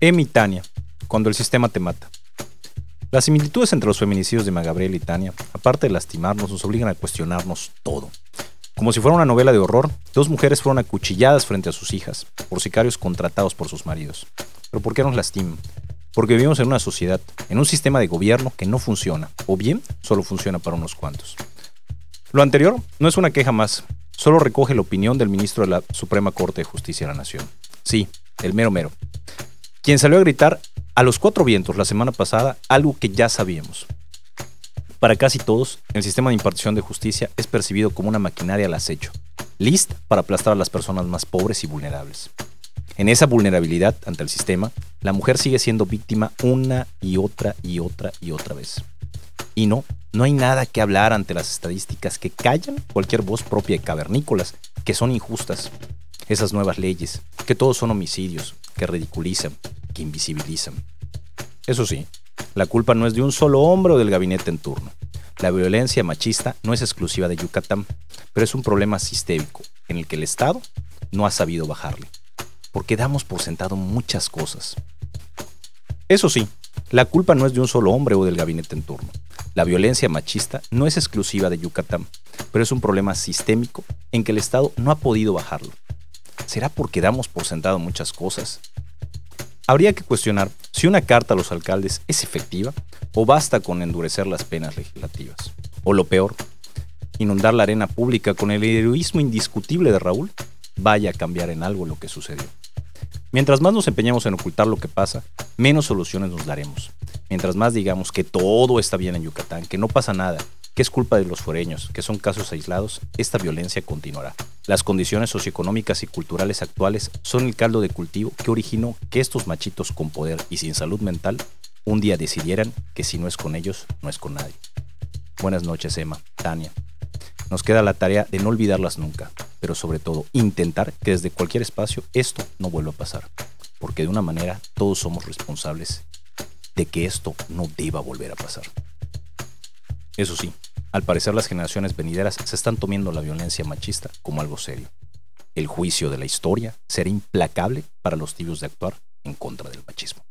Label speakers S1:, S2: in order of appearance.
S1: Emi Tania, cuando el sistema te mata. Las similitudes entre los feminicidios de Magabriel y Tania, aparte de lastimarnos, nos obligan a cuestionarnos todo. Como si fuera una novela de horror, dos mujeres fueron acuchilladas frente a sus hijas, por sicarios contratados por sus maridos. ¿Pero por qué nos lastiman? Porque vivimos en una sociedad, en un sistema de gobierno que no funciona, o bien solo funciona para unos cuantos. Lo anterior no es una queja más, solo recoge la opinión del ministro de la Suprema Corte de Justicia de la Nación. Sí, el mero mero. Quien salió a gritar a los cuatro vientos la semana pasada algo que ya sabíamos. Para casi todos, el sistema de impartición de justicia es percibido como una maquinaria al acecho, lista para aplastar a las personas más pobres y vulnerables. En esa vulnerabilidad ante el sistema, la mujer sigue siendo víctima una y otra y otra y otra vez. Y no, no hay nada que hablar ante las estadísticas que callan cualquier voz propia de cavernícolas, que son injustas. Esas nuevas leyes, que todos son homicidios, que ridiculizan, que invisibilizan. Eso sí, la culpa no es de un solo hombre o del gabinete en turno. La violencia machista no es exclusiva de Yucatán, pero es un problema sistémico en el que el Estado no ha sabido bajarle, porque damos por sentado muchas cosas. Eso sí, la culpa no es de un solo hombre o del gabinete en turno. La violencia machista no es exclusiva de Yucatán, pero es un problema sistémico en que el Estado no ha podido bajarlo. ¿Será porque damos por sentado muchas cosas? Habría que cuestionar si una carta a los alcaldes es efectiva o basta con endurecer las penas legislativas. O lo peor, inundar la arena pública con el heroísmo indiscutible de Raúl vaya a cambiar en algo lo que sucedió. Mientras más nos empeñemos en ocultar lo que pasa, menos soluciones nos daremos. Mientras más digamos que todo está bien en Yucatán, que no pasa nada, que es culpa de los foreños, que son casos aislados, esta violencia continuará. Las condiciones socioeconómicas y culturales actuales son el caldo de cultivo que originó que estos machitos con poder y sin salud mental un día decidieran que si no es con ellos, no es con nadie. Buenas noches, Emma, Tania. Nos queda la tarea de no olvidarlas nunca, pero sobre todo intentar que desde cualquier espacio esto no vuelva a pasar, porque de una manera todos somos responsables de que esto no deba volver a pasar. Eso sí, al parecer las generaciones venideras se están tomando la violencia machista como algo serio. El juicio de la historia será implacable para los tibios de actuar en contra del machismo.